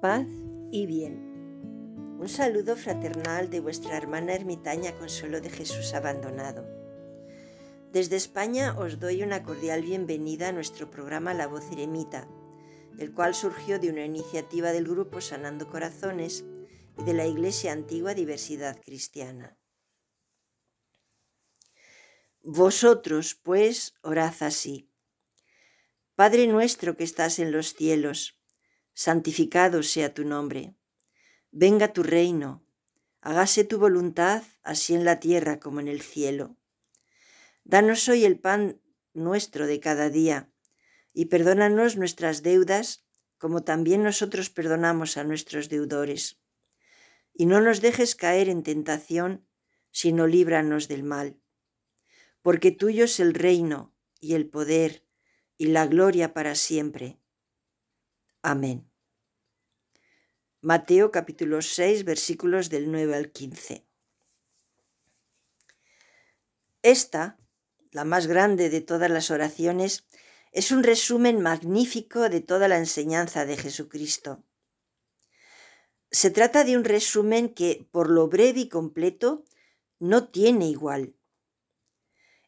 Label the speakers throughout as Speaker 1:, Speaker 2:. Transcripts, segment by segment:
Speaker 1: paz y bien. Un saludo fraternal de vuestra hermana ermitaña Consuelo de Jesús Abandonado. Desde España os doy una cordial bienvenida a nuestro programa La Voz Eremita, el cual surgió de una iniciativa del grupo Sanando Corazones y de la Iglesia Antigua Diversidad Cristiana. Vosotros, pues, orad así. Padre nuestro que estás en los cielos, santificado sea tu nombre. Venga tu reino, hágase tu voluntad, así en la tierra como en el cielo. Danos hoy el pan nuestro de cada día, y perdónanos nuestras deudas, como también nosotros perdonamos a nuestros deudores. Y no nos dejes caer en tentación, sino líbranos del mal. Porque tuyo es el reino, y el poder, y la gloria para siempre. Amén. Mateo capítulo 6 versículos del 9 al 15. Esta, la más grande de todas las oraciones, es un resumen magnífico de toda la enseñanza de Jesucristo. Se trata de un resumen que, por lo breve y completo, no tiene igual.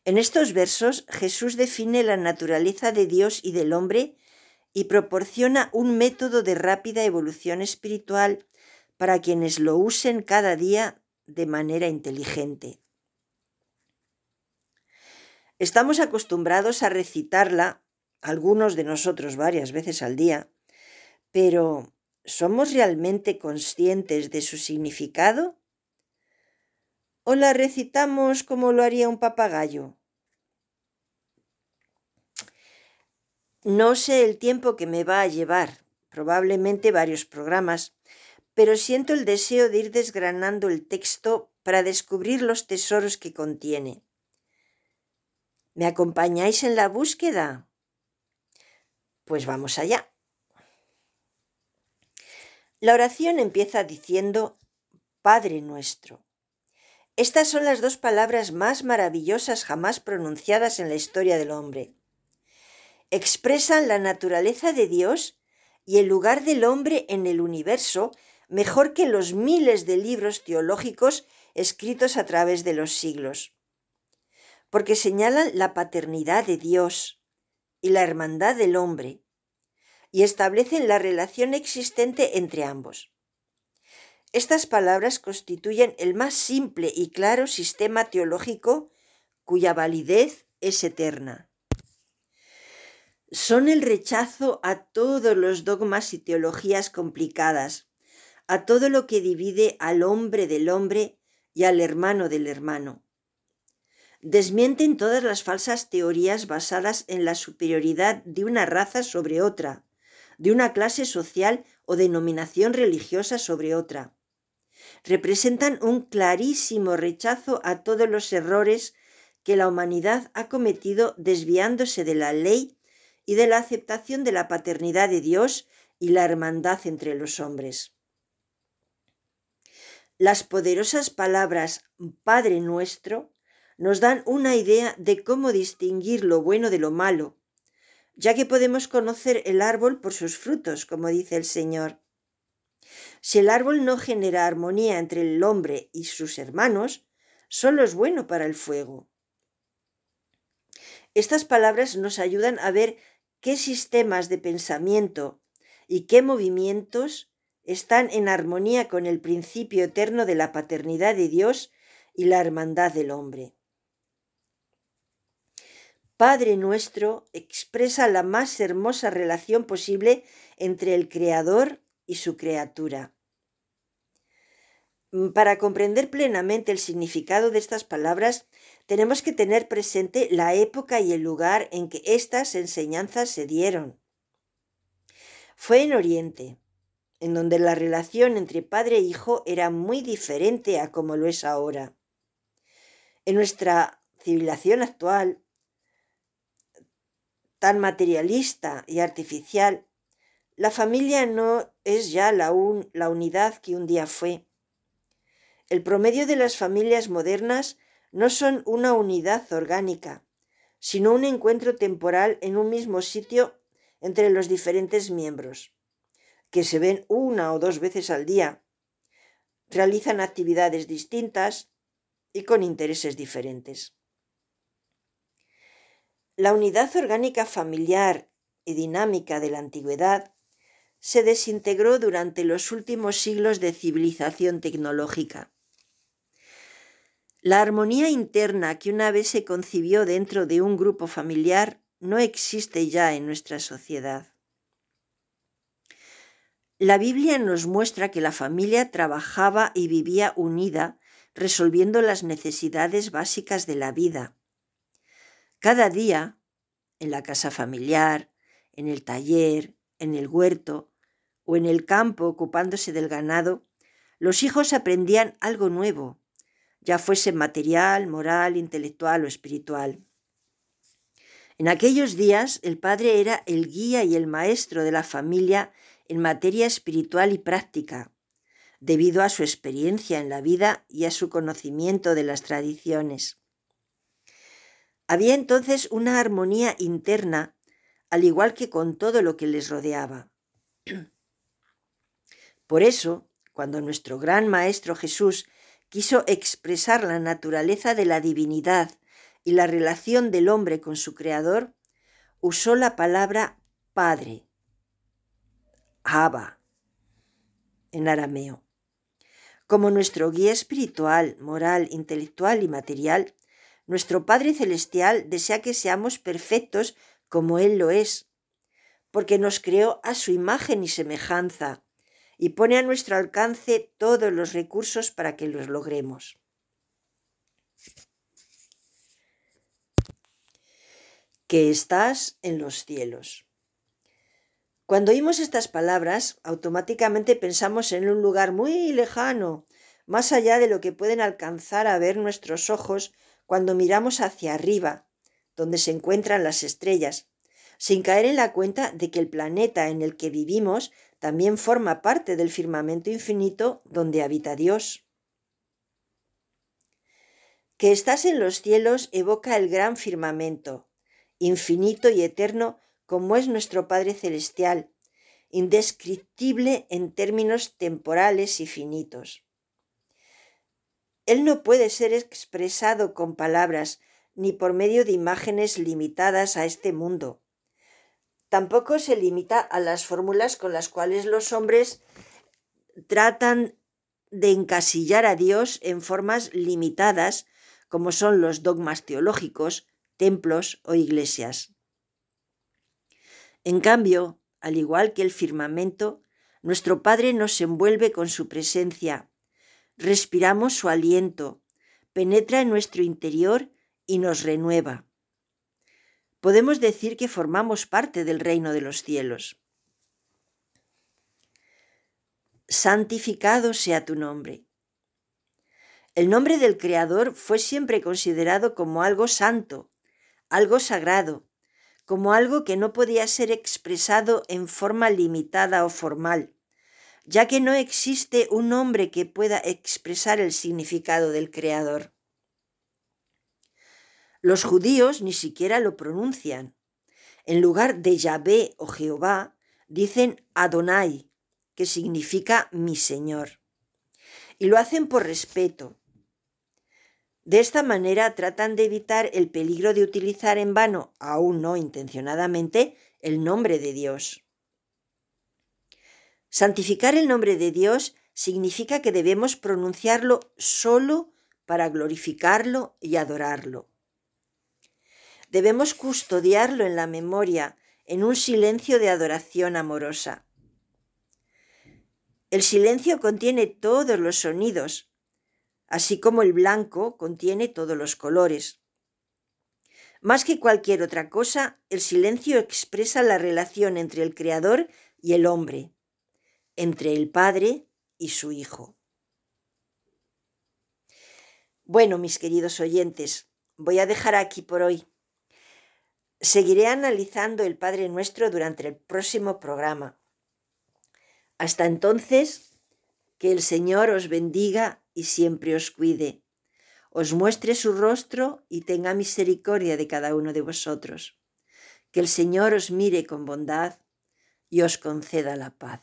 Speaker 1: En estos versos Jesús define la naturaleza de Dios y del hombre y proporciona un método de rápida evolución espiritual para quienes lo usen cada día de manera inteligente. Estamos acostumbrados a recitarla, algunos de nosotros varias veces al día, pero ¿somos realmente conscientes de su significado? ¿O la recitamos como lo haría un papagayo? No sé el tiempo que me va a llevar, probablemente varios programas, pero siento el deseo de ir desgranando el texto para descubrir los tesoros que contiene. ¿Me acompañáis en la búsqueda? Pues vamos allá. La oración empieza diciendo Padre nuestro. Estas son las dos palabras más maravillosas jamás pronunciadas en la historia del hombre expresan la naturaleza de Dios y el lugar del hombre en el universo mejor que los miles de libros teológicos escritos a través de los siglos, porque señalan la paternidad de Dios y la hermandad del hombre, y establecen la relación existente entre ambos. Estas palabras constituyen el más simple y claro sistema teológico cuya validez es eterna son el rechazo a todos los dogmas y teologías complicadas, a todo lo que divide al hombre del hombre y al hermano del hermano. Desmienten todas las falsas teorías basadas en la superioridad de una raza sobre otra, de una clase social o denominación religiosa sobre otra. Representan un clarísimo rechazo a todos los errores que la humanidad ha cometido desviándose de la ley y de la aceptación de la paternidad de Dios y la hermandad entre los hombres. Las poderosas palabras Padre nuestro nos dan una idea de cómo distinguir lo bueno de lo malo, ya que podemos conocer el árbol por sus frutos, como dice el Señor. Si el árbol no genera armonía entre el hombre y sus hermanos, solo es bueno para el fuego. Estas palabras nos ayudan a ver qué sistemas de pensamiento y qué movimientos están en armonía con el principio eterno de la paternidad de Dios y la hermandad del hombre. Padre nuestro expresa la más hermosa relación posible entre el Creador y su criatura. Para comprender plenamente el significado de estas palabras, tenemos que tener presente la época y el lugar en que estas enseñanzas se dieron. Fue en Oriente, en donde la relación entre padre e hijo era muy diferente a como lo es ahora. En nuestra civilización actual, tan materialista y artificial, la familia no es ya la, la unidad que un día fue. El promedio de las familias modernas no son una unidad orgánica, sino un encuentro temporal en un mismo sitio entre los diferentes miembros, que se ven una o dos veces al día, realizan actividades distintas y con intereses diferentes. La unidad orgánica familiar y dinámica de la antigüedad se desintegró durante los últimos siglos de civilización tecnológica. La armonía interna que una vez se concibió dentro de un grupo familiar no existe ya en nuestra sociedad. La Biblia nos muestra que la familia trabajaba y vivía unida, resolviendo las necesidades básicas de la vida. Cada día, en la casa familiar, en el taller, en el huerto o en el campo ocupándose del ganado, los hijos aprendían algo nuevo, ya fuese material, moral, intelectual o espiritual. En aquellos días el padre era el guía y el maestro de la familia en materia espiritual y práctica, debido a su experiencia en la vida y a su conocimiento de las tradiciones. Había entonces una armonía interna, al igual que con todo lo que les rodeaba. Por eso, cuando nuestro gran Maestro Jesús quiso expresar la naturaleza de la divinidad y la relación del hombre con su Creador, usó la palabra Padre, Abba, en arameo. Como nuestro guía espiritual, moral, intelectual y material, nuestro Padre Celestial desea que seamos perfectos como Él lo es, porque nos creó a su imagen y semejanza y pone a nuestro alcance todos los recursos para que los logremos. Que estás en los cielos. Cuando oímos estas palabras, automáticamente pensamos en un lugar muy lejano, más allá de lo que pueden alcanzar a ver nuestros ojos cuando miramos hacia arriba, donde se encuentran las estrellas, sin caer en la cuenta de que el planeta en el que vivimos también forma parte del firmamento infinito donde habita Dios. Que estás en los cielos evoca el gran firmamento, infinito y eterno como es nuestro Padre Celestial, indescriptible en términos temporales y finitos. Él no puede ser expresado con palabras ni por medio de imágenes limitadas a este mundo. Tampoco se limita a las fórmulas con las cuales los hombres tratan de encasillar a Dios en formas limitadas, como son los dogmas teológicos, templos o iglesias. En cambio, al igual que el firmamento, nuestro Padre nos envuelve con su presencia. Respiramos su aliento, penetra en nuestro interior y nos renueva. Podemos decir que formamos parte del reino de los cielos. Santificado sea tu nombre. El nombre del Creador fue siempre considerado como algo santo, algo sagrado, como algo que no podía ser expresado en forma limitada o formal, ya que no existe un nombre que pueda expresar el significado del Creador. Los judíos ni siquiera lo pronuncian. En lugar de Yahvé o Jehová, dicen Adonai, que significa mi Señor. Y lo hacen por respeto, de esta manera tratan de evitar el peligro de utilizar en vano, aún no intencionadamente, el nombre de Dios. Santificar el nombre de Dios significa que debemos pronunciarlo solo para glorificarlo y adorarlo. Debemos custodiarlo en la memoria, en un silencio de adoración amorosa. El silencio contiene todos los sonidos, así como el blanco contiene todos los colores. Más que cualquier otra cosa, el silencio expresa la relación entre el Creador y el hombre, entre el Padre y su Hijo. Bueno, mis queridos oyentes, voy a dejar aquí por hoy. Seguiré analizando el Padre Nuestro durante el próximo programa. Hasta entonces, que el Señor os bendiga y siempre os cuide, os muestre su rostro y tenga misericordia de cada uno de vosotros. Que el Señor os mire con bondad y os conceda la paz.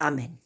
Speaker 1: Amén.